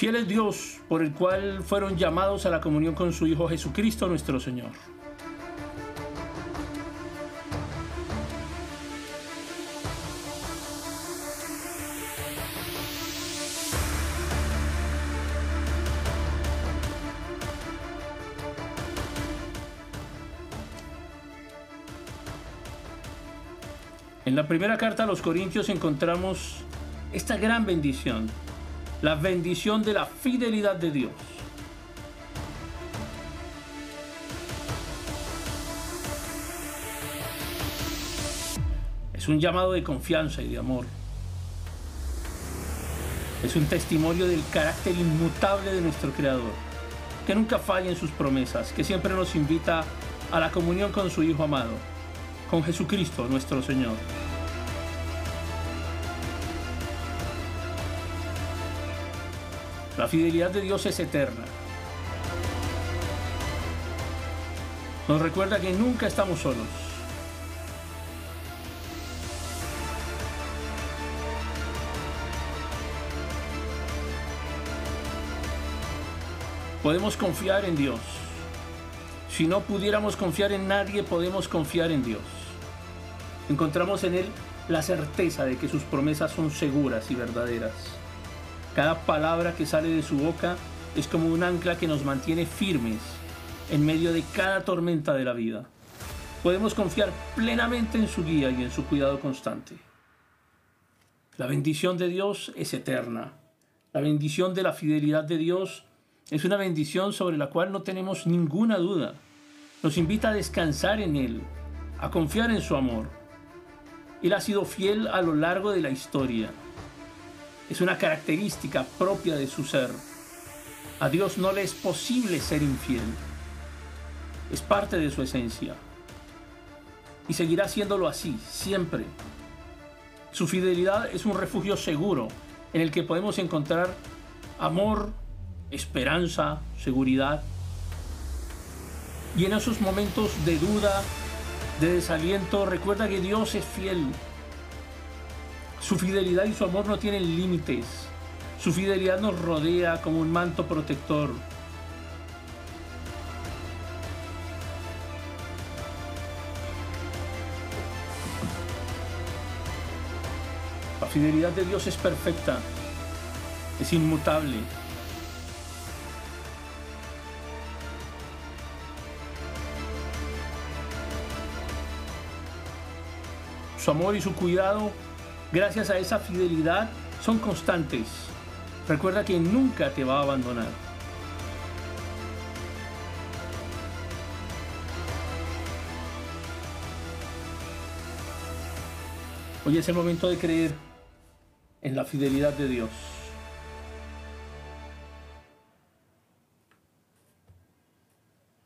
Fiel es Dios por el cual fueron llamados a la comunión con su Hijo Jesucristo nuestro Señor. En la primera carta a los Corintios encontramos esta gran bendición, la bendición de la fidelidad de Dios. Es un llamado de confianza y de amor. Es un testimonio del carácter inmutable de nuestro Creador, que nunca falla en sus promesas, que siempre nos invita a la comunión con su Hijo amado, con Jesucristo nuestro Señor. La fidelidad de Dios es eterna. Nos recuerda que nunca estamos solos. Podemos confiar en Dios. Si no pudiéramos confiar en nadie, podemos confiar en Dios. Encontramos en Él la certeza de que sus promesas son seguras y verdaderas. Cada palabra que sale de su boca es como un ancla que nos mantiene firmes en medio de cada tormenta de la vida. Podemos confiar plenamente en su guía y en su cuidado constante. La bendición de Dios es eterna. La bendición de la fidelidad de Dios es una bendición sobre la cual no tenemos ninguna duda. Nos invita a descansar en Él, a confiar en su amor. Él ha sido fiel a lo largo de la historia. Es una característica propia de su ser. A Dios no le es posible ser infiel. Es parte de su esencia. Y seguirá siéndolo así, siempre. Su fidelidad es un refugio seguro en el que podemos encontrar amor, esperanza, seguridad. Y en esos momentos de duda, de desaliento, recuerda que Dios es fiel. Su fidelidad y su amor no tienen límites. Su fidelidad nos rodea como un manto protector. La fidelidad de Dios es perfecta, es inmutable, su amor y su cuidado, gracias a esa fidelidad, son constantes. Recuerda que nunca te va a abandonar. Hoy es el momento de creer en la fidelidad de Dios.